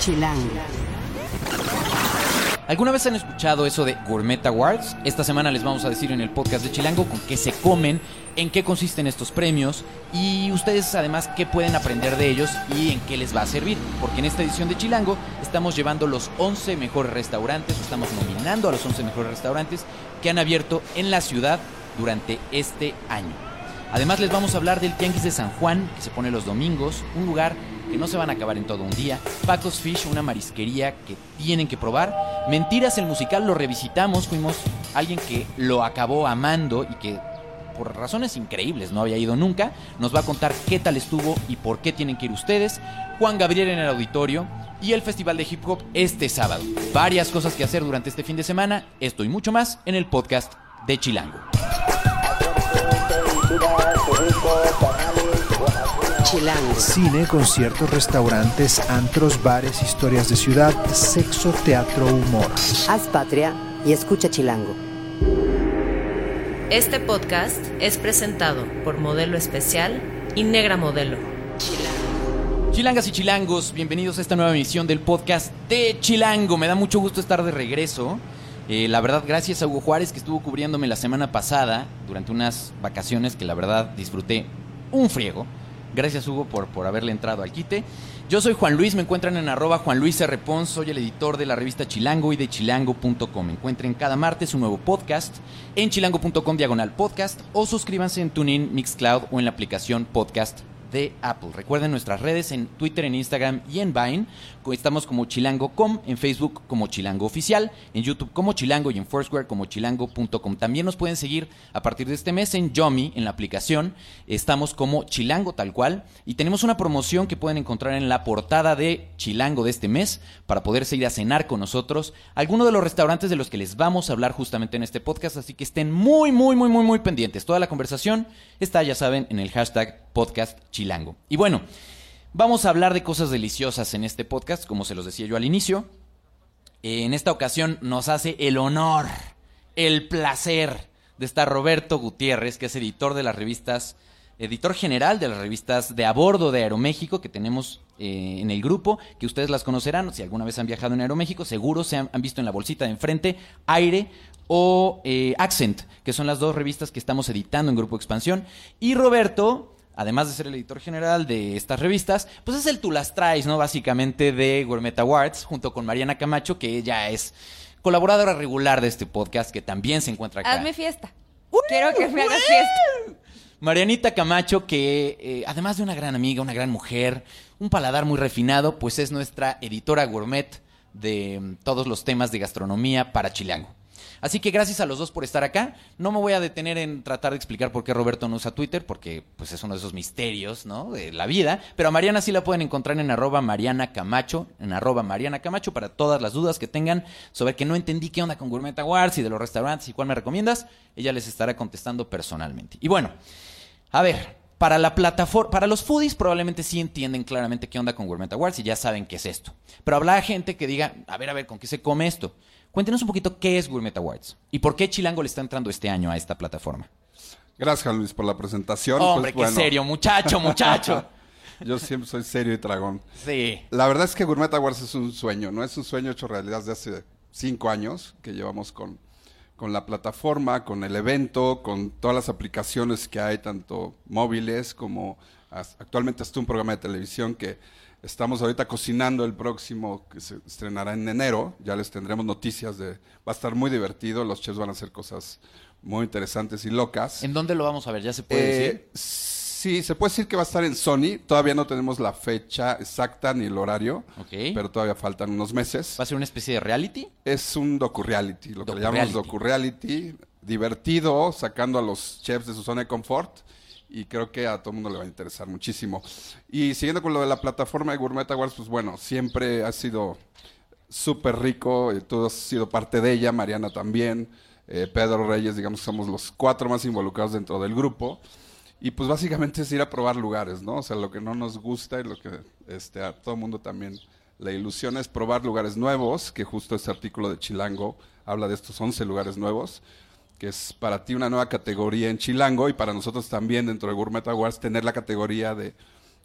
Chilango. ¿Alguna vez han escuchado eso de Gourmet Awards? Esta semana les vamos a decir en el podcast de Chilango con qué se comen, en qué consisten estos premios y ustedes además qué pueden aprender de ellos y en qué les va a servir. Porque en esta edición de Chilango estamos llevando los 11 mejores restaurantes, estamos nominando a los 11 mejores restaurantes que han abierto en la ciudad durante este año. Además les vamos a hablar del Tianguis de San Juan, que se pone los domingos, un lugar que no se van a acabar en todo un día. Pacos Fish, una marisquería que tienen que probar. Mentiras, el musical lo revisitamos, fuimos alguien que lo acabó amando y que por razones increíbles no había ido nunca. Nos va a contar qué tal estuvo y por qué tienen que ir ustedes. Juan Gabriel en el auditorio y el Festival de Hip Hop este sábado. Varias cosas que hacer durante este fin de semana, esto y mucho más en el podcast de Chilango. Chilango. Cine, conciertos, restaurantes, antros, bares, historias de ciudad, sexo, teatro, humor. Haz patria y escucha Chilango. Este podcast es presentado por Modelo Especial y Negra Modelo. Chilangas y chilangos, bienvenidos a esta nueva emisión del podcast de Chilango. Me da mucho gusto estar de regreso. Eh, la verdad, gracias a Hugo Juárez que estuvo cubriéndome la semana pasada durante unas vacaciones que la verdad disfruté un friego. Gracias Hugo por, por haberle entrado al quite. Yo soy Juan Luis, me encuentran en arroba Juan Luis R. Pons, soy el editor de la revista Chilango y de chilango.com. Encuentren cada martes un nuevo podcast en chilango.com diagonal podcast o suscríbanse en TuneIn, Mixcloud o en la aplicación podcast de Apple. Recuerden nuestras redes en Twitter, en Instagram y en Vine. Estamos como chilango.com, en Facebook como Chilango Oficial, en YouTube como Chilango y en Foursquare como chilango.com. También nos pueden seguir a partir de este mes en Yomi, en la aplicación. Estamos como Chilango tal cual. Y tenemos una promoción que pueden encontrar en la portada de Chilango de este mes para poderse ir a cenar con nosotros. Algunos de los restaurantes de los que les vamos a hablar justamente en este podcast. Así que estén muy, muy, muy, muy, muy pendientes. Toda la conversación está, ya saben, en el hashtag podcast chilango. Y bueno, vamos a hablar de cosas deliciosas en este podcast, como se los decía yo al inicio. En esta ocasión nos hace el honor, el placer de estar Roberto Gutiérrez, que es editor de las revistas, editor general de las revistas de a bordo de Aeroméxico que tenemos eh, en el grupo, que ustedes las conocerán, si alguna vez han viajado en Aeroméxico, seguro se han, han visto en la bolsita de enfrente, Aire o eh, Accent, que son las dos revistas que estamos editando en Grupo Expansión. Y Roberto, además de ser el editor general de estas revistas, pues es el tú las traes, ¿no? Básicamente de Gourmet Awards, junto con Mariana Camacho, que ella es colaboradora regular de este podcast, que también se encuentra acá. Hazme fiesta. Quiero que me hagas fiesta. Marianita Camacho, que eh, además de una gran amiga, una gran mujer, un paladar muy refinado, pues es nuestra editora gourmet de mm, todos los temas de gastronomía para Chilango. Así que gracias a los dos por estar acá. No me voy a detener en tratar de explicar por qué Roberto no usa Twitter, porque pues es uno de esos misterios, ¿no? De la vida. Pero a Mariana sí la pueden encontrar en arroba Mariana Camacho, en arroba Mariana Camacho, para todas las dudas que tengan sobre que no entendí qué onda con Gourmet Awards y de los restaurantes y cuál me recomiendas. Ella les estará contestando personalmente. Y bueno, a ver, para la plataforma, para los foodies probablemente sí entienden claramente qué onda con Gourmet Awards y ya saben qué es esto. Pero habrá gente que diga, a ver, a ver, ¿con qué se come esto? Cuéntenos un poquito qué es Gourmet Awards y por qué Chilango le está entrando este año a esta plataforma. Gracias, Luis, por la presentación. Hombre, Pues, qué bueno, serio, muchacho, muchacho. Yo siempre soy serio y dragón. Sí. La verdad es que Gourmet Awards es un sueño, ¿no? Es un sueño hecho realidad desde hace cinco años que llevamos con, con la plataforma, con el evento, con todas las aplicaciones que hay, tanto móviles como actualmente hasta un programa de televisión que estamos ahorita cocinando el próximo que se estrenará en enero. Ya les tendremos noticias de... Va a estar muy divertido, los chefs van a hacer cosas muy interesantes y locas. ¿En dónde lo vamos a ver? ¿Ya se puede Eh, decir? Sí, se puede decir que va a estar en Sony. Todavía no tenemos la fecha exacta ni el horario, Ok. pero todavía faltan unos meses. ¿Va a ser una especie de reality? Es un docu-reality, lo que le llamamos docu-reality, divertido, sacando a los chefs de su zona de confort. Y creo que a todo el mundo le va a interesar muchísimo. Y siguiendo con lo de la plataforma de Gourmet Awards, pues bueno, siempre ha sido súper rico. eh, tú has sido parte de ella, Mariana también. eh, Pedro Reyes, digamos somos los cuatro más involucrados dentro del grupo. Y pues básicamente es ir a probar lugares, ¿no? O sea, lo que no nos gusta y lo que este, a todo el mundo también le ilusiona es probar lugares nuevos, que justo este artículo de Chilango habla de estos 11 lugares nuevos, que es para ti una nueva categoría en Chilango y para nosotros también dentro de Gourmet Awards tener la categoría de,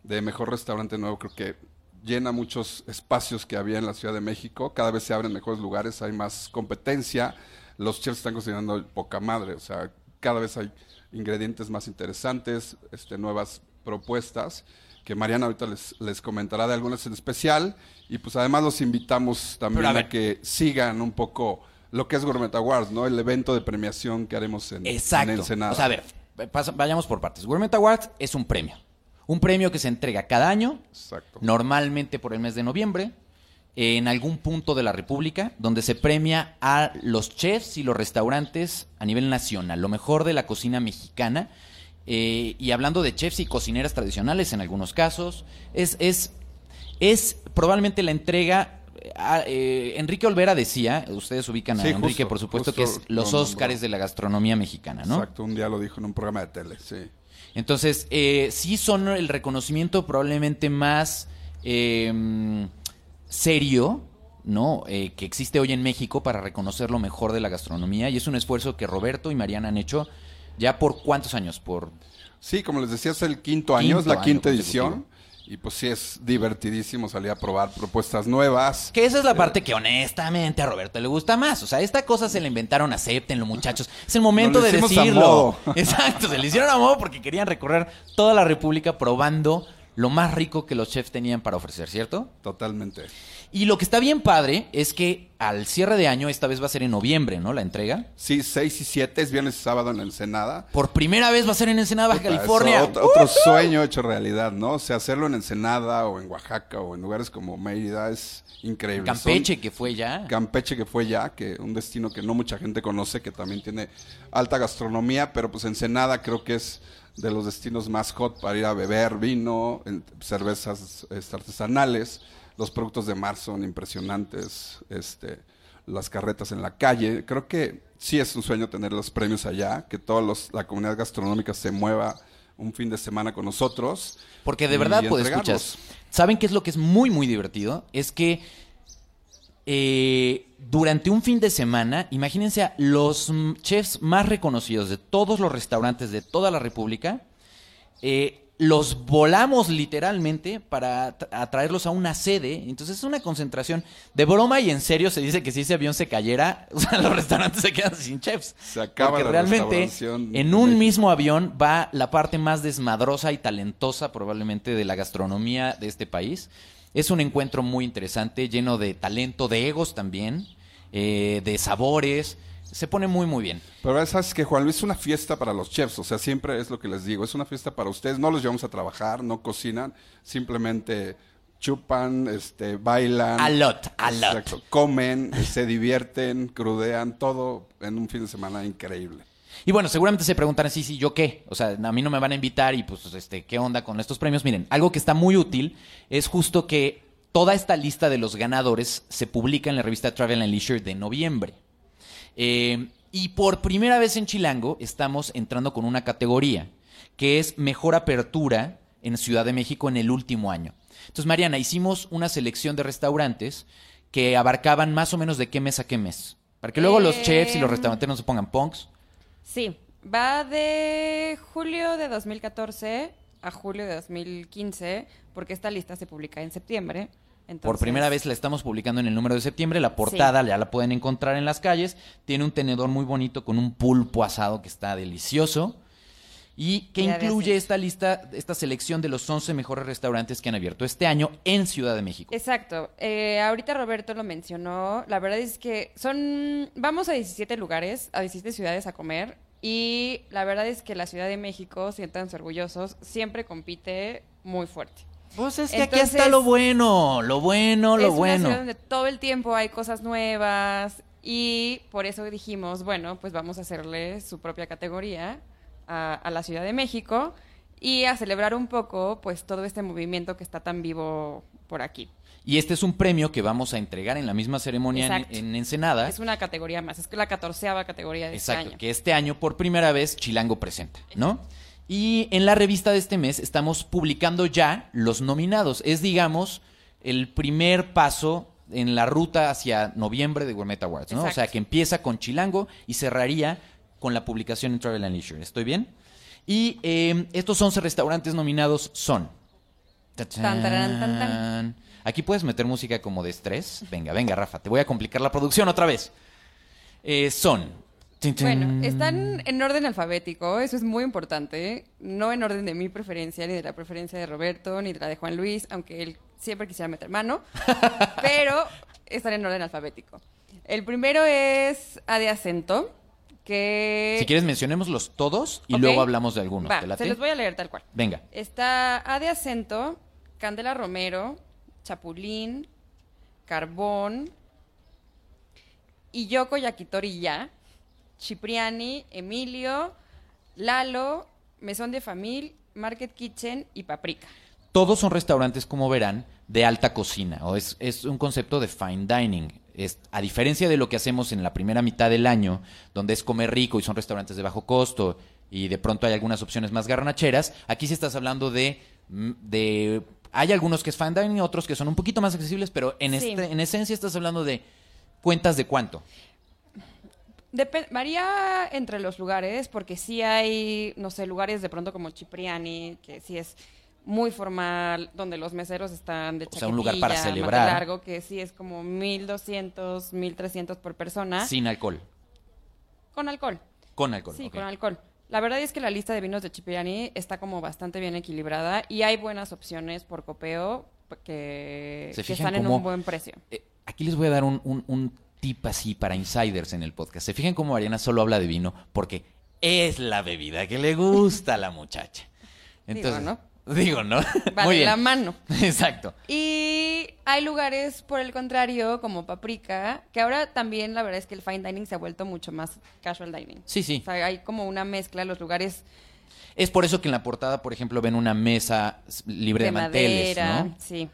de mejor restaurante nuevo, creo que llena muchos espacios que había en la Ciudad de México. Cada vez se abren mejores lugares, hay más competencia. Los chefs están cocinando poca madre, o sea, cada vez hay ingredientes más interesantes, este, nuevas propuestas que Mariana ahorita les, les comentará de algunas en especial. Y pues además los invitamos también Pero a que sigan un poco lo que es Gourmet Awards, ¿no? El evento de premiación que haremos en, Exacto. en Ensenada. O sea, a ver, pasa- vayamos por partes. Gourmet Awards es un premio. Un premio que se entrega cada año, Exacto. normalmente por el mes de noviembre, en algún punto de la República, donde se premia a los chefs y los restaurantes a nivel nacional, lo mejor de la cocina mexicana. Eh, y hablando de chefs y cocineras tradicionales en algunos casos, es, es, es probablemente la entrega. Eh, a- eh, Enrique Olvera decía, ustedes ubican a Sí, Enrique, justo, por supuesto, que es los. Óscares de la gastronomía mexicana, ¿no? Exacto, un día lo dijo en un programa de tele, sí. Entonces, eh, sí son el reconocimiento probablemente más eh, serio, ¿no? Eh, que existe hoy en México para reconocer lo mejor de la gastronomía. Y es un esfuerzo que Roberto y Mariana han hecho ya por cuántos años? Por Sí, como les decía, es el quinto año, es la año quinta edición. Y pues sí, es divertidísimo salir a probar propuestas nuevas. Que esa es la parte que honestamente a Roberto le gusta más. O sea, esta cosa se la inventaron, acéptenlo, muchachos. Es el momento de a decirlo. modo. Exacto, se le hicieron a modo porque querían recorrer toda la República probando lo más rico que los chefs tenían para ofrecer, ¿cierto? Totalmente. Y lo que está bien padre es que al cierre de año, esta vez va a ser en noviembre, ¿no? La entrega. Sí, 6 y 7 es viernes y sábado en Ensenada. Por primera vez va a ser en Ensenada, Baja California. Otro, otro sueño hecho realidad, ¿no? O sea, hacerlo en Ensenada o en Oaxaca o en lugares como Mérida es increíble. Campeche, Son- que fue ya. Campeche que fue ya, que un destino que no mucha gente conoce, que también tiene alta gastronomía, pero pues Ensenada creo que es de los destinos más hot para ir a beber vino, cervezas este, artesanales. Los productos de mar son impresionantes, este, las carretas en la calle. Creo que sí es un sueño tener los premios allá, que toda la comunidad gastronómica se mueva un fin de semana con nosotros. Porque de verdad, pues escuchas. ¿Saben qué es lo que es muy, muy divertido? Es que eh, durante un fin de semana, imagínense a los chefs más reconocidos de todos los restaurantes de toda la República, eh, los volamos literalmente para tra- atraerlos a una sede. Entonces es una concentración de broma y en serio se dice que si ese avión se cayera, o sea, los restaurantes se quedan sin chefs. Se acaba Porque la realmente en un mismo avión va la parte más desmadrosa y talentosa probablemente de la gastronomía de este país. Es un encuentro muy interesante, lleno de talento, de egos también, eh, de sabores. Se pone muy, muy bien. Pero sabes que Juan Luis es una fiesta para los chefs, o sea, siempre es lo que les digo, es una fiesta para ustedes, no los llevamos a trabajar, no cocinan, simplemente chupan, este, bailan. A lot, a lot. Exacto, comen, se divierten, crudean, todo en un fin de semana increíble. Y bueno, seguramente se preguntarán, sí, sí, ¿yo qué? O sea, a mí no me van a invitar y pues, este, ¿qué onda con estos premios? Miren, algo que está muy útil es justo que toda esta lista de los ganadores se publica en la revista Travel and Leisure de noviembre. Eh, y por primera vez en Chilango estamos entrando con una categoría que es mejor apertura en Ciudad de México en el último año. Entonces, Mariana, hicimos una selección de restaurantes que abarcaban más o menos de qué mes a qué mes. Para que luego los chefs y los restaurantes no se pongan punks. Sí, va de julio de 2014 a julio de 2015, porque esta lista se publica en septiembre. Por primera vez la estamos publicando en el número de septiembre. La portada ya la pueden encontrar en las calles. Tiene un tenedor muy bonito con un pulpo asado que está delicioso. Y que Ya incluye esta lista, esta selección de los 11 mejores restaurantes que han abierto este año en Ciudad de México. Exacto. Eh, ahorita Roberto lo mencionó. La verdad es que son. Vamos a 17 lugares, a 17 ciudades a comer. Y la verdad es que la Ciudad de México, siéntanse orgullosos, siempre compite muy fuerte. Pues es que aquí está lo bueno, lo bueno, lo es una bueno. ciudad donde todo el tiempo hay cosas nuevas. Y por eso dijimos, bueno, pues vamos a hacerle su propia categoría a, a la Ciudad de México y a celebrar un poco, pues, todo este movimiento que está tan vivo por aquí. Y este es un premio que vamos a entregar en la misma ceremonia en, Ensenada. Es una categoría más, es que la catorceava categoría de Exacto, este año. que este año por primera vez Chilango presenta, ¿no? Y en la revista de este mes estamos publicando ya los nominados. Es, digamos, el primer paso en la ruta hacia noviembre de Gourmet Awards, ¿no? O sea, que empieza con Chilango y cerraría con la publicación en Travel and Leisure. ¿Estoy bien? Y eh, estos 11 restaurantes nominados son tan, tan. Aquí puedes meter música como de estrés. Venga, venga, Rafa, te voy a complicar la producción otra vez. Eh, son. Bueno, están en orden alfabético, eso es muy importante. No en orden de mi preferencia, ni de la preferencia de Roberto, ni de la de Juan Luis, aunque él siempre quisiera meter mano. pero están en orden alfabético. El primero es A de acento, que... Si quieres, mencionémoslos todos y luego hablamos de algunos. Se los voy a leer tal cual. Venga. Está A de acento, Candela Romero, Chapulín, Carbón, Iyoko Yakitori Ya, Cipriani, Emilio, Lalo, Mesón de Famil, Market Kitchen y Paprika. Todos son restaurantes, como verán, de alta cocina. O es, es un concepto de fine dining. Es, a diferencia de lo que hacemos en la primera mitad del año, donde es comer rico y son restaurantes de bajo costo y de pronto hay algunas opciones más garnacheras, aquí sí estás hablando de, mm, de hay algunos que es fine dining, otros que son un poquito más accesibles, pero en, Sí. este, en esencia estás hablando de cuentas de cuánto. Varía entre los lugares, porque sí hay, no sé, lugares de pronto como Cipriani, que sí es muy formal, donde los meseros están de O sea, un lugar para celebrar. largo, que sí es como 1200, 1300 por persona, Sin alcohol. con alcohol. Con alcohol. Sí, con alcohol. La verdad es que la lista de vinos de Cipriani está como bastante bien equilibrada y hay buenas opciones por copeo que, están en un buen precio. Eh, aquí les voy a dar un, un- un tip así para insiders en el podcast. Se fijan cómo Mariana solo habla de vino porque es la bebida que le gusta a la muchacha. Digo, ¿no? Digo, ¿no? Va Muy de bien. la mano. Exacto. Y hay lugares, por el contrario, como Paprika, que ahora también la verdad es que el fine dining se ha vuelto mucho más casual dining. Sí, sí. O sea, hay como una mezcla, los lugares Es por eso que en la portada, por ejemplo, ven una mesa libre de, de, manteles, madera. ¿no? Sí.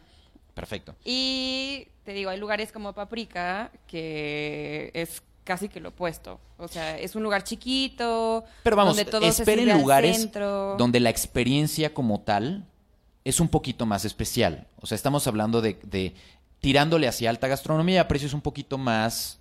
Perfecto. Y te digo, hay lugares como Paprika que es casi que lo opuesto. O sea, es un lugar chiquito. Pero vamos, donde todo esperen lugares donde la experiencia como tal es un poquito más especial. O sea, estamos hablando de, de tirándole hacia alta gastronomía a precios un poquito más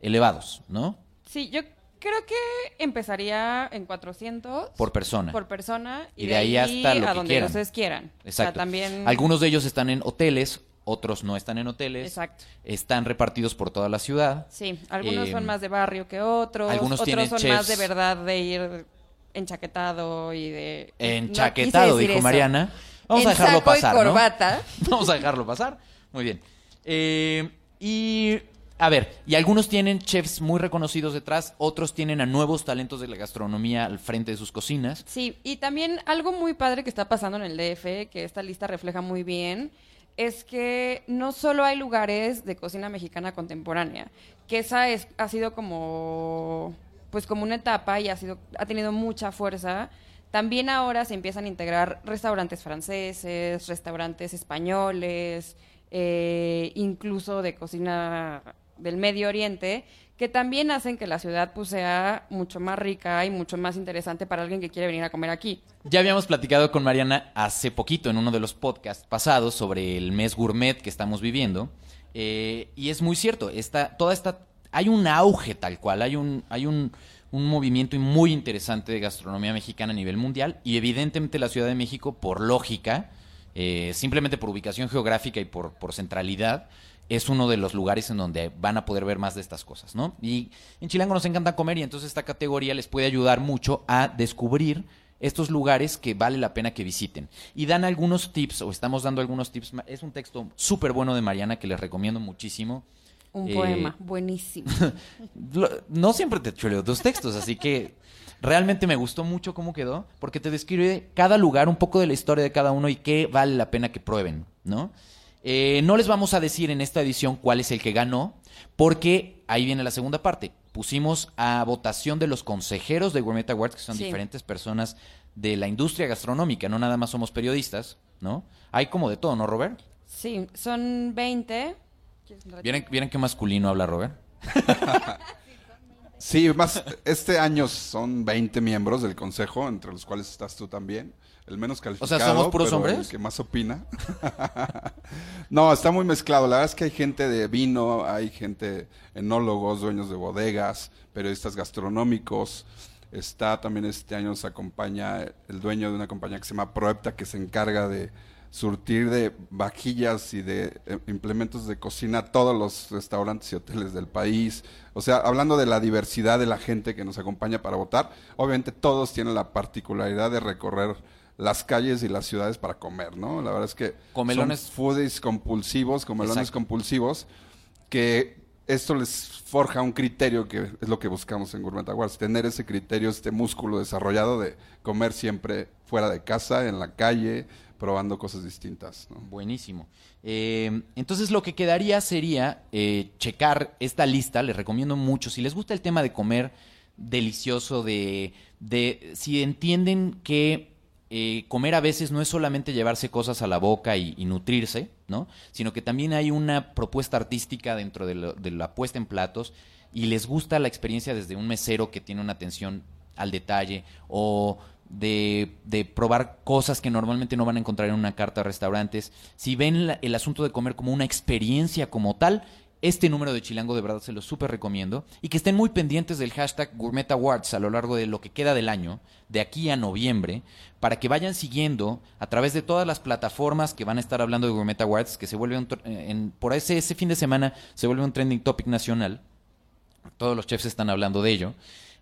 elevados, ¿no? Sí, yo creo que empezaría en 400 Por persona. por persona y, Y de ahí hasta lo a que donde quieran. ustedes quieran. O Exacto. sea, también Algunos de ellos están en hoteles, otros no están en hoteles. Exacto. Están repartidos por toda la ciudad. Sí, algunos Eh, son más de barrio que otros, algunos otros tienen son chefs- más de verdad de ir enchaquetado y de Enchaquetado, dijo eso. Mariana. Vamos En a dejarlo saco y pasar, ¿no? corbata. Vamos a dejarlo pasar. Muy bien. Eh, y a ver, y algunos tienen chefs muy reconocidos detrás, otros tienen a nuevos talentos de la gastronomía al frente de sus cocinas. Sí, y también algo muy padre que está pasando en el DF, que esta lista refleja muy bien, es que no solo hay lugares de cocina mexicana contemporánea, que esa es, ha sido como pues como una etapa y ha sido ha tenido mucha fuerza. También ahora se empiezan a integrar restaurantes franceses, restaurantes españoles, eh, incluso de cocina del Medio Oriente, que también hacen que la ciudad pues, sea mucho más rica y mucho más interesante para alguien que quiere venir a comer aquí. Ya habíamos platicado con Mariana hace poquito en uno de los podcasts pasados sobre el mes gourmet que estamos viviendo. eh, y es muy cierto, esta, toda esta, hay un auge tal cual, hay un, hay un, un movimiento muy interesante de gastronomía mexicana a nivel mundial y evidentemente la Ciudad de México, por lógica, eh, simplemente por ubicación geográfica y por, por centralidad, es uno de los lugares en donde van a poder ver más de estas cosas, ¿no? Y en Chilango nos encanta comer y entonces esta categoría les puede ayudar mucho a descubrir estos lugares que vale la pena que visiten. Y dan algunos tips, o estamos dando algunos tips. Es un texto súper bueno de Mariana que les recomiendo muchísimo. Un Eh, poema buenísimo. No siempre te chuleo tus textos, así que realmente me gustó mucho cómo quedó, porque te describe cada lugar, un poco de la historia de cada uno y qué vale la pena que prueben, ¿no? Eh, no les vamos a decir en esta edición cuál es el que ganó, porque ahí viene la segunda parte. Pusimos a votación de los consejeros de Gourmet Awards, que son Sí. diferentes personas de la industria gastronómica, no nada más somos periodistas, ¿no? Hay como de todo, ¿no, Robert? Sí, son 20. ¿Vieron, ¿vieron qué masculino habla Robert? Sí, más este año son 20 miembros del consejo, entre los cuales estás tú también. El menos calificado. ¿somos puros pero hombres? El que más opina. no, está muy mezclado. La verdad es que hay gente de vino, hay gente, enólogos, dueños de bodegas, periodistas gastronómicos. Está también este año nos acompaña el dueño de una compañía que se llama Proepta, que se encarga de, surtir de vajillas y de eh, implementos de cocina a todos los restaurantes y hoteles del país. O sea, hablando de la diversidad de la gente que nos acompaña para votar, obviamente todos tienen la particularidad de recorrer las calles y las ciudades para comer, ¿no? La verdad es que Comelones. son foodies compulsivos, comelones Exacto. compulsivos, que esto les forja un criterio que es lo que buscamos en Gourmet Awards, tener ese criterio, este músculo desarrollado de comer siempre fuera de casa, en la calle, probando cosas distintas. ¿no? Buenísimo. Eh, entonces lo que quedaría sería eh, checar esta lista. Les recomiendo mucho. Si les gusta el tema de comer delicioso, de, de si entienden que eh, comer a veces no es solamente llevarse cosas a la boca y, nutrirse, ¿no? Sino que también hay una propuesta artística dentro de, lo- de la puesta en platos y les gusta la experiencia desde un mesero que tiene una atención al detalle o de, de probar cosas que normalmente no van a encontrar en una carta de restaurantes. Si ven la- el asunto de comer como una experiencia como tal, este número de Chilango de verdad se lo súper recomiendo. Y que estén muy pendientes del hashtag Gourmet Awards a lo largo de lo que queda del año, de aquí a noviembre, para que vayan siguiendo a través de todas las plataformas que van a estar hablando de Gourmet Awards, que se vuelve un eh, por ese, ese fin de semana se vuelve un trending topic nacional todos los chefs están hablando de ello.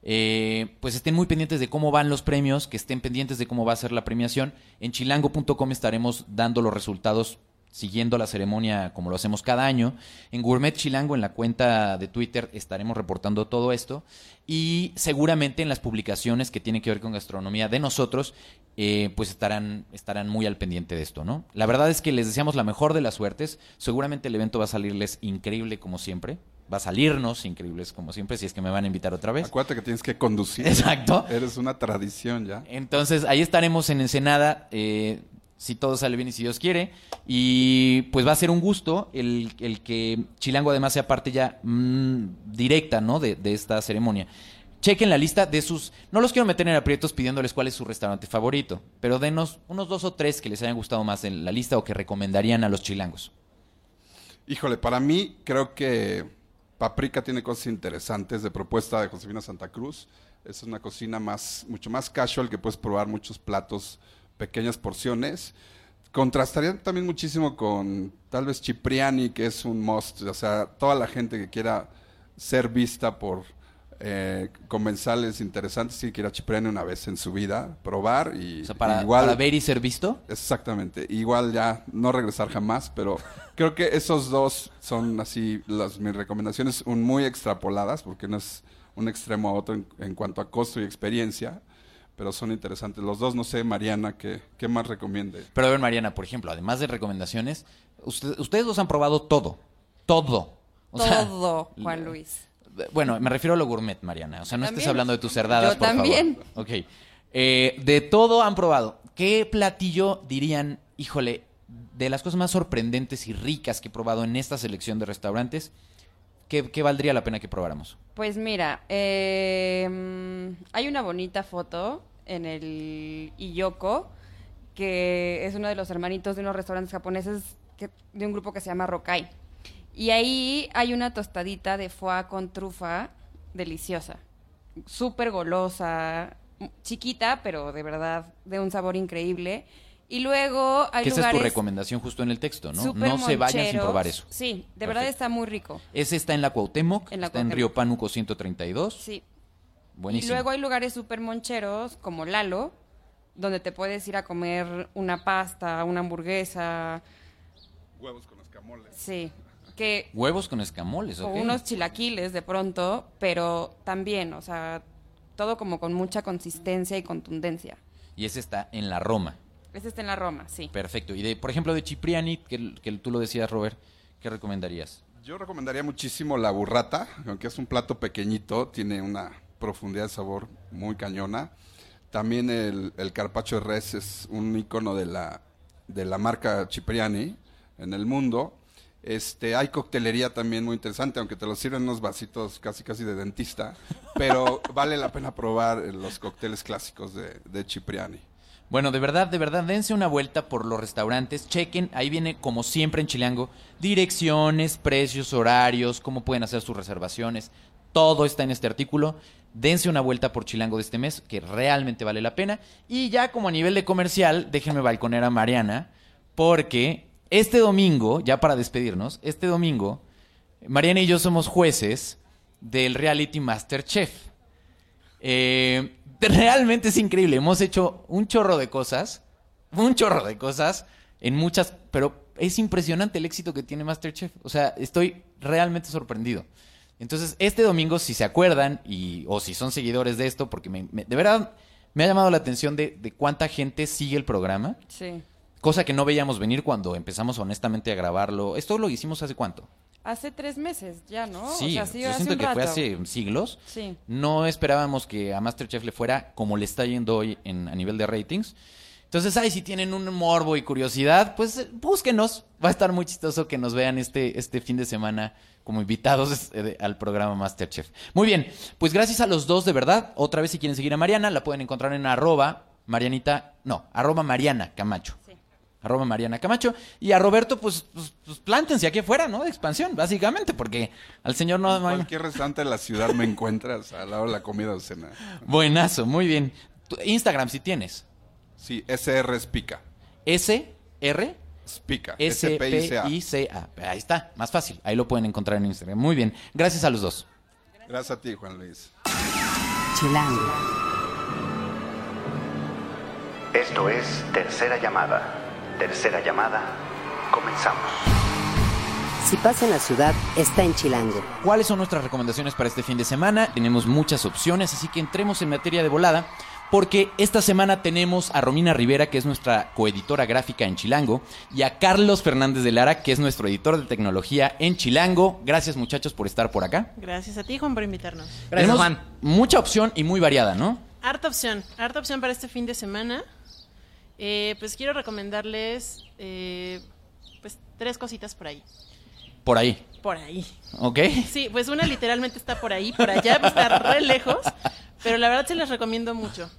Eh, pues estén muy pendientes de cómo van los premios, que estén pendientes de cómo va a ser la premiación. En chilango.com estaremos dando los resultados siguiendo la ceremonia como lo hacemos cada año. En Gourmet Chilango, en la cuenta de Twitter, estaremos reportando todo esto. Y seguramente en las publicaciones que tienen que ver con gastronomía de nosotros, eh, pues estarán, estarán muy al pendiente de esto, ¿no? La verdad es que les deseamos la mejor de las suertes. Seguramente el evento va a salirles increíble como siempre. Va a salirnos increíbles como siempre, si es que me van a invitar otra vez. Acuérdate que tienes que conducir. Exacto. Eres una tradición ya. Entonces, ahí estaremos en Ensenada, eh, si todo sale bien y si Dios quiere. Y pues va a ser un gusto el, el que Chilango además sea parte ya mm, directa, ¿no? De, de esta ceremonia. Chequen la lista de sus... No los quiero meter en aprietos pidiéndoles cuál es su restaurante favorito, pero denos unos dos o tres que les hayan gustado más en la lista o que recomendarían a los chilangos. Híjole, para mí creo que Paprika tiene cosas interesantes de propuesta de Josefina Santa Cruz. Es una cocina más, mucho más casual que puedes probar muchos platos, pequeñas porciones. Contrastaría también muchísimo con tal vez Cipriani, que es un must. O sea, toda la gente que quiera ser vista por eh, comensales interesantes tiene que ir a Cipriani una vez en su vida, probar y O sea, para, igual para ver y ser visto. Exactamente. Igual ya no regresar jamás, pero creo que esos dos son así las mis recomendaciones, un muy extrapoladas, porque no es un extremo a otro en, en cuanto a costo y experiencia, pero son interesantes. Los dos, no sé, Mariana, ¿qué, qué más recomiende? Pero a ver, Mariana, por ejemplo, además de recomendaciones, usted- ustedes dos han probado todo. Todo. O sea, Todo, Juan Luis. Bueno, me refiero a lo gourmet, Mariana. O sea, no estés hablando de tus cerdadas, Yo por también. favor. Ok. Eh, de todo han probado. ¿Qué platillo dirían, híjole, de las cosas más sorprendentes y ricas que he probado en esta selección de restaurantes, qué, qué valdría la pena que probáramos? Pues mira, eh, mm, hay una bonita foto en el Iyoko, que es uno de los hermanitos de unos restaurantes japoneses que- de un grupo que se llama Rokai. Y ahí hay una tostadita de foie con trufa deliciosa, súper golosa, chiquita, pero de verdad de un sabor increíble. Y luego hay que esa es tu recomendación justo en el texto, ¿no? No se vayan sin probar eso. Sí, de verdad Perfecto. está muy rico. Ese está en la Cuauhtémoc, En la está en Cuauhtémoc. Río Pánuco 132. Sí, Buenísimo. Y luego hay lugares súper moncheros, como Lalo, donde te puedes ir a comer una pasta, una hamburguesa, Huevos con escamoles. sí, que Huevos con escamoles, o ¿ok? unos chilaquiles de pronto, pero también, o sea, todo como con mucha consistencia y contundencia. Y ese está en la Roma. Ese está en la Roma, sí. Perfecto. Y de, por ejemplo, de Cipriani, que, que tú lo decías, Robert, ¿qué recomendarías? Yo recomendaría muchísimo la burrata, aunque es un plato pequeñito, tiene una profundidad de sabor muy cañona. También el, el carpaccio de res es un icono de la, de la marca Cipriani en el mundo. Este, hay coctelería también muy interesante, aunque te lo sirven en unos vasitos casi casi de dentista, pero vale la pena probar los cócteles clásicos de, de Cipriani. Bueno, de verdad, de verdad, dense una vuelta por los restaurantes, chequen, ahí viene como siempre en Chilango, direcciones, precios, horarios, cómo pueden hacer sus reservaciones, todo está en este artículo. Dense una vuelta por Chilango de este mes, que realmente vale la pena. Y ya como a nivel de comercial, déjenme balconer a Mariana, porque este domingo, ya para despedirnos, este domingo, Mariana y yo somos jueces del reality Masterchef. Eh, realmente es increíble. Hemos hecho un chorro de cosas, un chorro de cosas, en muchas, pero es impresionante el éxito que tiene Masterchef. O sea, estoy realmente sorprendido. Entonces, este domingo, si se acuerdan, y, o si son seguidores de esto, porque me- me- de verdad me ha llamado la atención de, de cuánta gente sigue el programa, Sí. cosa que no veíamos venir cuando empezamos honestamente a grabarlo. Esto lo hicimos hace cuánto? Hace tres meses ya, ¿no? Sí, o sea, sí, yo hace siento que fue hace siglos. Sí. No esperábamos que a Masterchef le fuera como le está yendo hoy en, a nivel de ratings. Entonces, ay, si tienen un morbo y curiosidad, pues búsquenos. Va a estar muy chistoso que nos vean este, este fin de semana como invitados eh, al programa Masterchef. Muy bien, pues gracias a los dos, de verdad. Otra vez, si quieren seguir a Mariana, la pueden encontrar en arroba Marianita, no, arroba Mariana Camacho. Arroba Mariana Camacho. Y a Roberto, pues, pues, pues plántense aquí afuera, ¿no? De expansión, básicamente, porque al señor no... En cualquier restaurante de la ciudad me encuentras a la hora de la comida o cena. Buenazo, muy bien. Instagram si tienes. Sí, SR es pica. S R Spica. S P S-P-I-C-A. I C A. Ahí está, más fácil. Ahí lo pueden encontrar en Instagram. Muy bien. Gracias a los dos. Gracias a ti, Juan Luis. Chilango. Esto es Tercera Llamada. Tercera Llamada, comenzamos. Si pasa en la ciudad, está en Chilango. ¿Cuáles son nuestras recomendaciones para este fin de semana? Tenemos muchas opciones, así que entremos en materia de volada. Porque esta semana tenemos a Romina Rivera, que es nuestra coeditora gráfica en Chilango, y a Carlos Fernández de Lara, que es nuestro editor de tecnología en Chilango. Gracias muchachos por estar por acá. Gracias a ti, Juan, por invitarnos. Tenemos mucha opción y muy variada, ¿no? Harta opción, harta opción para este fin de semana. Eh, pues quiero recomendarles eh, pues tres cositas por ahí. Por ahí. Por ahí. ¿Ok? Sí, pues una literalmente está por ahí, por allá, pues está re lejos, pero la verdad se les recomiendo mucho.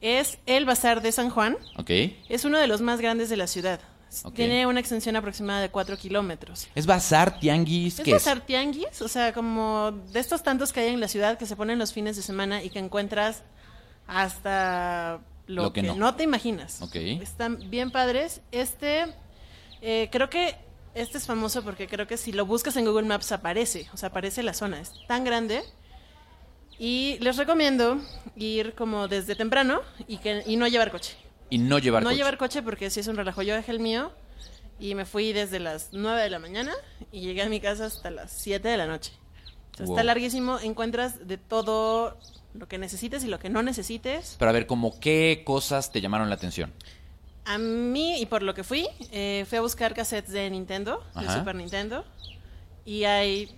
Es el Bazar de San Juan. ¿Ok? Es uno de los más grandes de la ciudad. Ok. Tiene una extensión aproximada de 4 kilómetros. ¿Es bazar, tianguis? Es ¿Qué es? bazar tianguis, o sea, como de estos tantos que hay en la ciudad que se ponen los fines de semana y que encuentras hasta lo, Lo que que, no. no. te imaginas. Ok. Están bien padres. Este, eh, creo que este es famoso porque creo que si lo buscas en Google Maps aparece, o sea, aparece la zona. Es tan grande. Y les recomiendo ir como desde temprano y, que, y no llevar coche. Y no llevar no coche. llevar coche porque si es un relajo. Yo dejé el mío y me fui desde las 9 de la mañana y llegué a mi casa hasta las 7 de la noche. Sea, Wow. Está larguísimo. Encuentras de todo lo que necesites y lo que no necesites. Pero a ver, como qué cosas te llamaron la atención. A mí, y por lo que fui, eh, fui a buscar cassettes de Nintendo, de Ajá. Super Nintendo. Y hay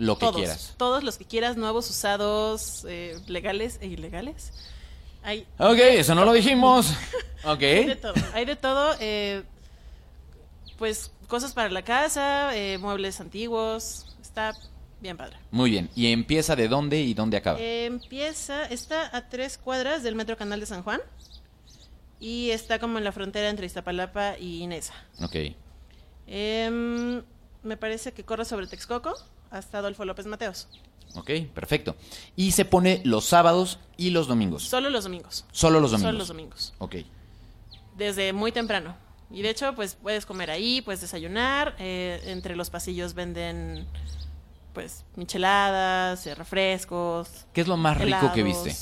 Lo que todos, quieras. todos los que quieras, nuevos, usados, eh, legales e ilegales. Hay Ok, eso no lo dijimos. Ok. Hay de todo. Hay de todo. eh, pues cosas para la casa, eh, muebles antiguos. Está bien padre. Muy bien. ¿Y empieza de dónde y dónde acaba? Empieza, está a tres cuadras del Metro Canal de San Juan. Y está como en la frontera entre Iztapalapa y Inesa. Ok. Em, me parece que corre sobre Texcoco hasta Adolfo López Mateos. Ok, perfecto. Y se pone los sábados y los domingos. Solo los domingos. Solo los domingos. Solo los domingos. Ok. desde muy temprano. Y de hecho, pues puedes comer ahí, puedes desayunar. eh, entre los pasillos venden, pues, micheladas, eh, refrescos. ¿Qué es lo más rico que viste?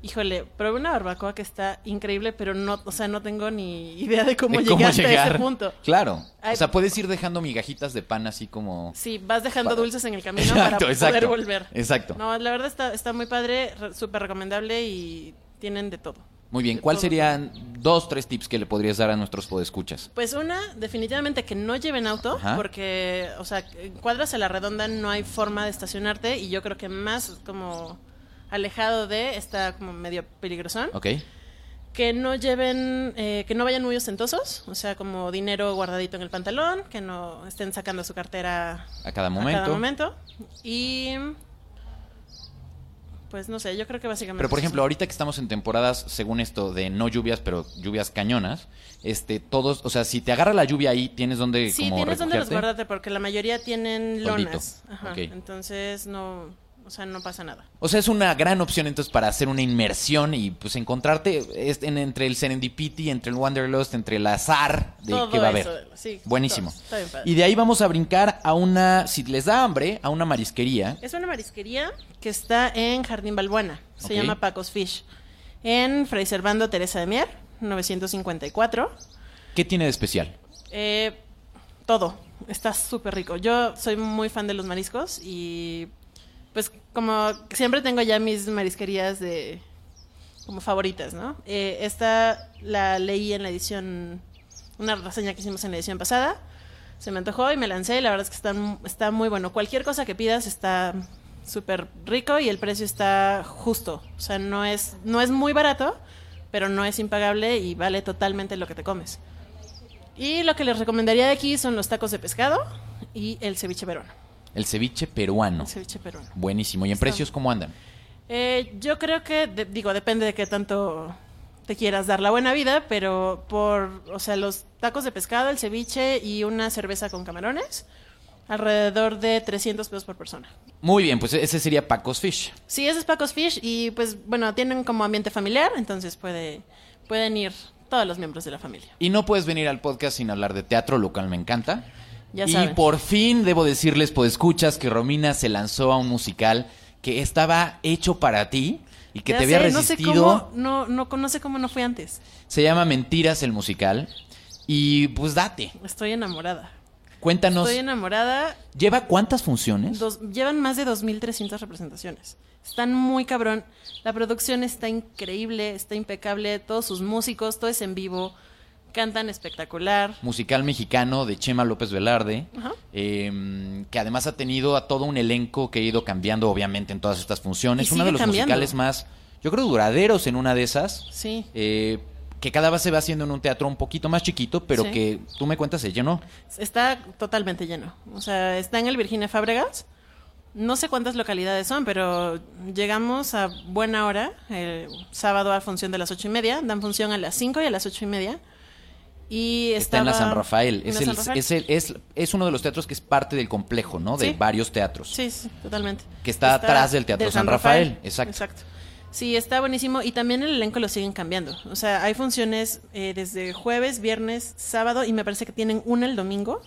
Híjole, probé una barbacoa que está increíble, pero no, o sea, no tengo ni idea de cómo ¿De llegué hasta ese punto. Claro. Ay, o sea, puedes ir dejando migajitas de pan así como... Sí, vas dejando Para- dulces en el camino Exacto, para poder volver. Exacto. No, la verdad está, está muy padre, re- súper recomendable y tienen de todo. Muy bien. ¿Cuál serían dos, tres tips que le podrías dar a nuestros podescuchas? Pues una, definitivamente que no lleven auto, Ajá. porque, o sea, en cuadras a la redonda no hay forma de estacionarte y yo creo que más como alejado de está como medio peligrosón. Ok. Que no lleven, eh, que no vayan muy ostentosos, o sea, como dinero guardadito en el pantalón, que no estén sacando su cartera A cada a momento. cada momento. Y, pues no sé, yo creo que básicamente... Pero por ejemplo, ahorita que estamos en temporadas, según esto, de no lluvias, pero lluvias cañonas, este, todos, o sea, si te agarra la lluvia ahí, tienes donde Sí, como tienes donde refugiarte? resguardarte porque la mayoría tienen lonas. Ajá. Entonces no, O sea, no pasa nada. O sea, es una gran opción entonces para hacer una inmersión y pues encontrarte en- entre el Serendipity, entre el Wanderlust, entre el azar de Todo que va a eso, haber. sí, Buenísimo. todo, está bien padre. Y de ahí vamos a brincar a una, si les da hambre, a una marisquería. Es una marisquería que está en Jardín Balbuena. Se llama Pacos Fish. En Fray Servando Teresa de Mier, 954. ¿Qué tiene de especial? Eh, todo. Está súper rico. Yo soy muy fan de los mariscos y pues como siempre tengo ya mis marisquerías de como favoritas, ¿no? Eh, esta la leí en la edición, una reseña que hicimos en la edición pasada. Se me antojó y me lancé y la verdad es que está, está muy bueno. Cualquier cosa que pidas está súper rico y el precio está justo. O sea, no es, no es muy barato, pero no es impagable y vale totalmente lo que te comes. Y lo que les recomendaría de aquí son los tacos de pescado y el ceviche peruano. El ceviche peruano. El ceviche peruano. Buenísimo. ¿Y en Está- precios cómo andan? Eh, yo creo que, de- digo, depende de qué tanto te quieras dar la buena vida, pero por, o sea, los tacos de pescado, el ceviche y una cerveza con camarones, alrededor de 300 pesos por persona. Muy bien, pues ese sería Pacos Fish. Sí, ese es Pacos Fish y pues bueno, tienen como ambiente familiar, entonces puede, pueden ir todos los miembros de la familia. Y no puedes venir al podcast sin hablar de teatro, lo cual me encanta. Ya y saben. por fin debo decirles, pues escuchas que Romina se lanzó a un musical que estaba hecho para ti y que Ya te había sé, no sé resistido. cómo, no, no, no sé cómo no fui antes. Se llama Mentiras el musical. Y pues date, Estoy enamorada. cuéntanos. Estoy enamorada. ¿Lleva cuántas funciones? Dos- llevan más de 2.300 representaciones. Están muy cabrón. La producción está increíble, está impecable. Todos sus músicos, todo es en vivo. Cantan espectacular. Musical mexicano de Chema López Velarde, eh, que además ha tenido a todo un elenco que ha ido cambiando, obviamente, en todas estas funciones. Uno de los cambiando. musicales más, yo creo, duraderos en una de esas. Sí. eh, que cada vez se va haciendo en un teatro un poquito más chiquito, pero Sí. que tú me cuentas se llenó. Está totalmente lleno. O sea, está en el Virginia Fábregas. No sé cuántas localidades son, pero llegamos a buena hora, el sábado a función de las ocho y media. Dan función a las cinco y a las ocho y media. Y Está en la San Rafael. Es, el, San Rafael. es, el- es, es uno de los teatros que es parte del complejo, ¿no? De Sí. varios teatros. Sí, sí, totalmente. Que está atrás del Teatro San Rafael, exacto. Sí, está buenísimo. Y también el elenco lo siguen cambiando. O sea, hay funciones eh, desde jueves, viernes, sábado y me parece que tienen una el domingo.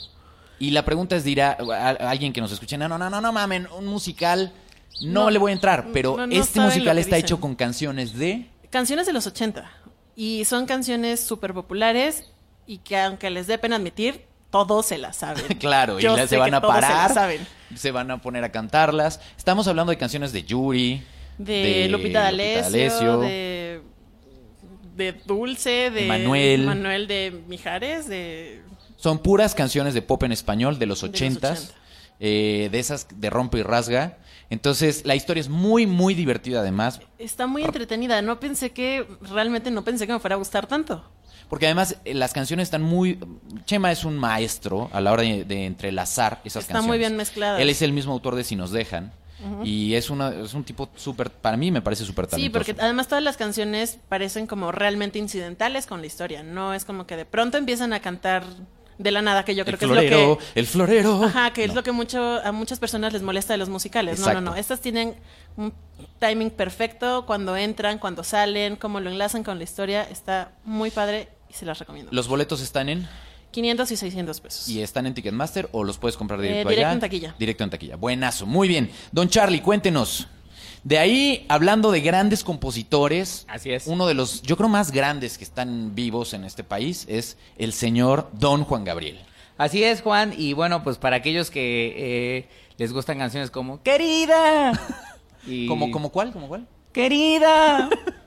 Y la pregunta es, dirá a, a alguien que nos escuche, no, no, no, no, no mamen, un musical no, No, le voy a entrar, pero no, no este musical está dicen. hecho con canciones de... Canciones de los 80. Y son canciones súper populares y que aunque les dé pena admitir, todos se las saben. Claro, y Yo sé se van a se parar, las saben. se van a poner a cantarlas. Estamos hablando de canciones de Yuri, De, Lupita D'Alessio, de, de Dulce, de Manuel. Manuel de Mijares, de... Son puras canciones de pop en español de los De ochentas, 80. eh, de esas de rompe y rasga. Entonces, la historia es muy, muy divertida además, Está muy entretenida. No pensé que, realmente no pensé que me fuera a gustar tanto. Porque además eh, las canciones están muy... Chema es un maestro a la hora de, de entrelazar esas Está canciones. muy bien mezcladas. Él es el mismo autor de Si nos dejan. Y es, una, es un tipo súper, para mí me parece súper Sí, talentoso. porque además todas las canciones parecen como realmente incidentales con la historia. No es como que de pronto empiezan a cantar de la nada, que yo creo el que florero, es lo que... el florero. Ajá, que es lo que mucho a muchas personas les molesta de los musicales. No, no, no. Estas tienen un timing perfecto cuando entran, cuando salen, cómo lo enlazan con la historia. Está muy padre y se las recomiendo. Los boletos están en 500 y 600 pesos. y están en Ticketmaster o los puedes comprar directo Eh, directo allá. en taquilla. Directo en taquilla. Buenazo, muy bien. Don Charlie, cuéntenos. De ahí, hablando de grandes compositores, Así es. uno de los, yo creo, más grandes que están vivos en este país es el señor Don Juan Gabriel. Así es, Juan. Y bueno, pues para aquellos que eh, les gustan canciones como Querida. Y- ¿Como, como cuál? ¿Como cuál? Querida.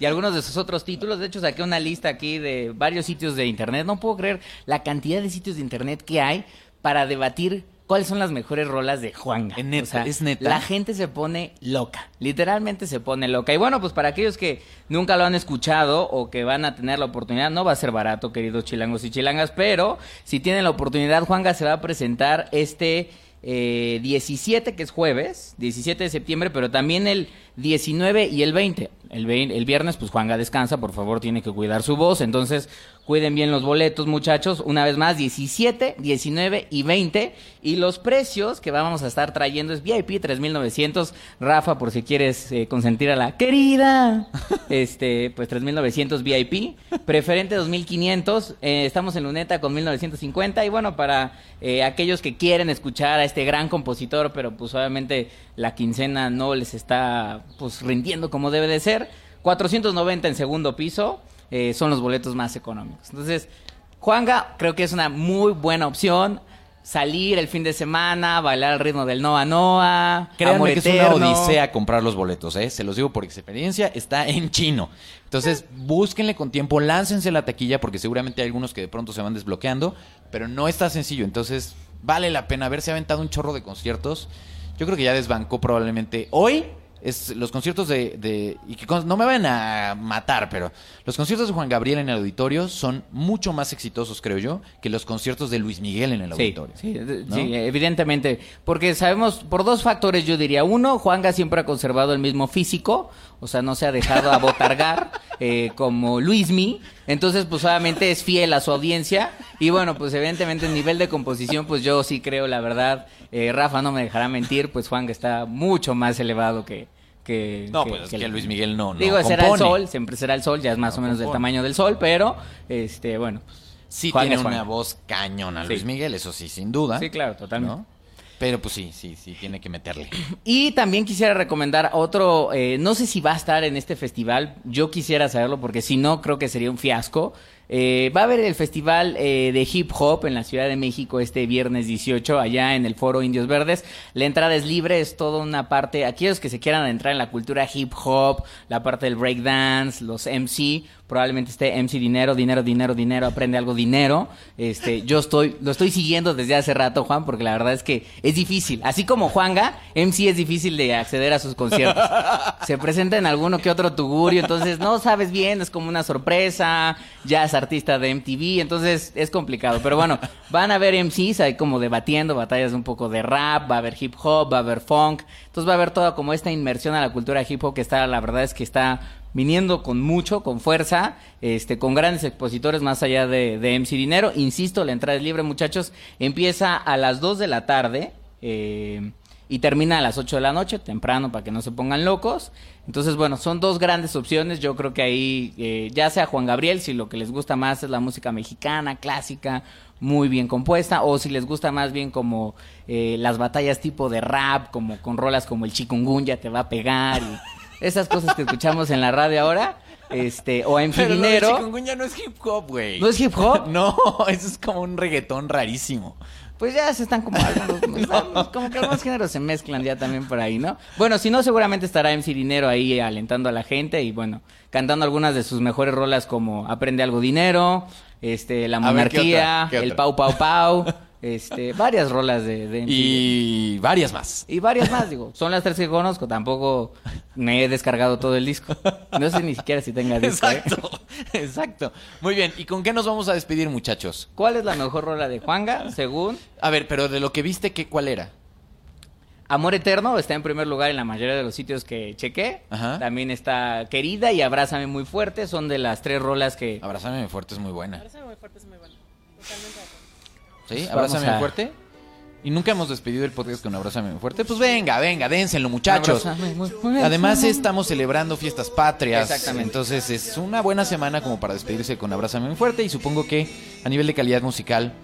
Y algunos de sus otros títulos. De hecho, saqué una lista aquí de varios sitios de internet. No puedo creer la cantidad de sitios de internet que hay para debatir cuáles son las mejores rolas de Juanga. Es neta, es neta. La gente se pone loca. Literalmente se pone loca. Y bueno, pues para aquellos que nunca lo han escuchado o que van a tener la oportunidad, no va a ser barato, queridos chilangos y chilangas, pero si tienen la oportunidad, Juanga se va a presentar este eh, 17, que es jueves, 17 de septiembre, pero también el 19 y el 20. El, el viernes, pues Juanga descansa, por favor, tiene que cuidar su voz. Entonces, Cuiden bien los boletos, muchachos. Una vez más, 17, 19 y 20. Y los precios que vamos a estar trayendo es VIP 3900. Rafa, por si quieres eh, consentir a la querida. Este, pues 3900 VIP. Preferente 2500. Eh, estamos en Luneta con 1950. Y bueno, para eh, aquellos que quieren escuchar a este gran compositor, pero pues obviamente la quincena no les está pues rindiendo como debe de ser. 490 en segundo piso eh, son los boletos más económicos. Entonces, Juanga creo que es una muy buena opción. Salir el fin de semana, bailar al ritmo del Noa Noa. Créanme Amor que es una odisea comprar los boletos, ¿eh? Se los digo por experiencia, está en chino. Entonces, búsquenle con tiempo, láncense la taquilla, porque seguramente hay algunos que de pronto se van desbloqueando, pero no está sencillo. Entonces, vale la pena haberse aventado un chorro de conciertos. Yo creo que ya desbancó probablemente hoy. Es los conciertos de, de- y que con- no me van a matar, pero los conciertos de Juan Gabriel en el auditorio son mucho más exitosos, creo yo, que los conciertos de Luis Miguel en el Sí, auditorio. sí, de- ¿no? sí, evidentemente. Porque sabemos, por dos factores yo diría. Uno, Juanga siempre ha conservado el mismo físico, o sea, no se ha dejado abotargar eh, como Luismi. Entonces, pues obviamente es fiel a su audiencia. Y bueno, pues evidentemente el nivel de composición, pues yo sí creo, la verdad, eh, Rafa no me dejará mentir, pues Juanga está mucho más elevado que... que No, que- pues es que que Luis Miguel no, no Digo, será el sol, siempre será el sol, ya es más No o menos del tamaño del sol, pero, este, bueno. pues, Sí Juan tiene Juan. una voz cañona Sí. Luis Miguel, eso sí, sin duda. Sí, claro, totalmente. ¿no? Pero pues sí, sí, sí, tiene que meterle. Y también quisiera recomendar otro, eh, no sé si va a estar en este festival, yo quisiera saberlo porque si no creo que sería un fiasco. Eh, va a haber el festival eh, de hip hop en la Ciudad de México este viernes 18 allá en el Foro Indios Verdes. La entrada es libre, es toda una parte, aquellos que se quieran entrar en la cultura hip hop, la parte del breakdance, los MC, probablemente esté MC Dinero, Dinero, Dinero, Dinero, aprende algo dinero. Este, yo estoy, lo estoy siguiendo desde hace rato, Juan, porque la verdad es que es difícil. Así como Juanga, MC es difícil de acceder a sus conciertos. Se presenta en alguno que otro tugurio, entonces no sabes bien, es como una sorpresa, ya es artista de MTV, entonces es complicado. Pero bueno, van a haber MCs ahí como debatiendo batallas un poco de rap, va a haber hip hop, va a haber funk, entonces va a haber toda como esta inmersión a la cultura hip hop que está, la verdad es que está viniendo con mucho, con fuerza, este, con grandes expositores más allá de, de MC Dinero. Insisto, la entrada es libre, muchachos. Empieza a las 2 de la tarde eh, y termina a las 8 de la noche, temprano, para que no se pongan locos. Entonces, bueno, son dos grandes opciones. Yo creo que ahí, eh, ya sea Juan Gabriel, si lo que les gusta más es la música mexicana, clásica, muy bien compuesta, o si les gusta más bien como eh, las batallas tipo de rap, como con rolas como el chikungunya te va a pegar y esas cosas que escuchamos en la radio ahora, este, o en Pero chikungunya no es hip hop, güey. ¿No es hip hop? No, eso es como un reggaetón rarísimo. Pues ya se están como algunos, como que algunos géneros se mezclan ya también por ahí, ¿no? Bueno, si no, seguramente estará MC Dinero ahí alentando a la gente y bueno, cantando algunas de sus mejores rolas como Aprende algo dinero, este, La A ver, ¿qué Monarquía, otra? ¿Qué El? Pau Pau Pau, este, varias rolas de, de MC. Y varias más. Y varias más, digo, son las tres que conozco, tampoco me he descargado todo el disco. No sé ni siquiera si tenga disco. ¿eh? Exacto, exacto. Muy bien, ¿y con qué nos vamos a despedir, muchachos? ¿Cuál es la mejor rola de Juanga, según A ver, pero de lo que viste, ¿qué, ¿cuál era? Amor Eterno está en primer lugar en la mayoría de los sitios que chequé. Ajá. También está Querida y Abrázame muy fuerte. Son de las tres rolas que. Abrázame fuerte es muy buena. Parece muy fuerte, es muy bueno. Totalmente. ¿Sí? Pues Abrázame a- fuerte. Y nunca hemos despedido el podcast con Abrázame fuerte. Pues venga, venga, dénselo, muchachos. Abrázame muy fuerte. Además estamos celebrando fiestas patrias. Exactamente. Entonces es una buena semana como para despedirse con Abrázame muy fuerte. Y supongo que a nivel de calidad musical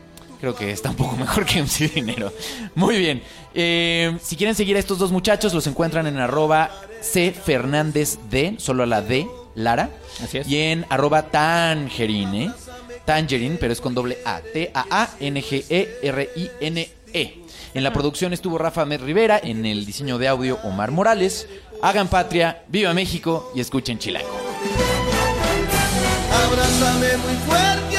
creo que está un poco mejor que MC Dinero. Muy bien. Eh, si quieren seguir a estos dos muchachos, los encuentran en arroba C Fernández D, solo a la D, Lara. Así es. Y en arroba Tangerine. Tangerine, pero es con doble A. T-A-A-N-G-E-R-I-N-E. En la producción estuvo Rafa Med Rivera, en el diseño de audio Omar Morales. Hagan patria, viva México y escuchen Chilango. Abrázame muy fuerte,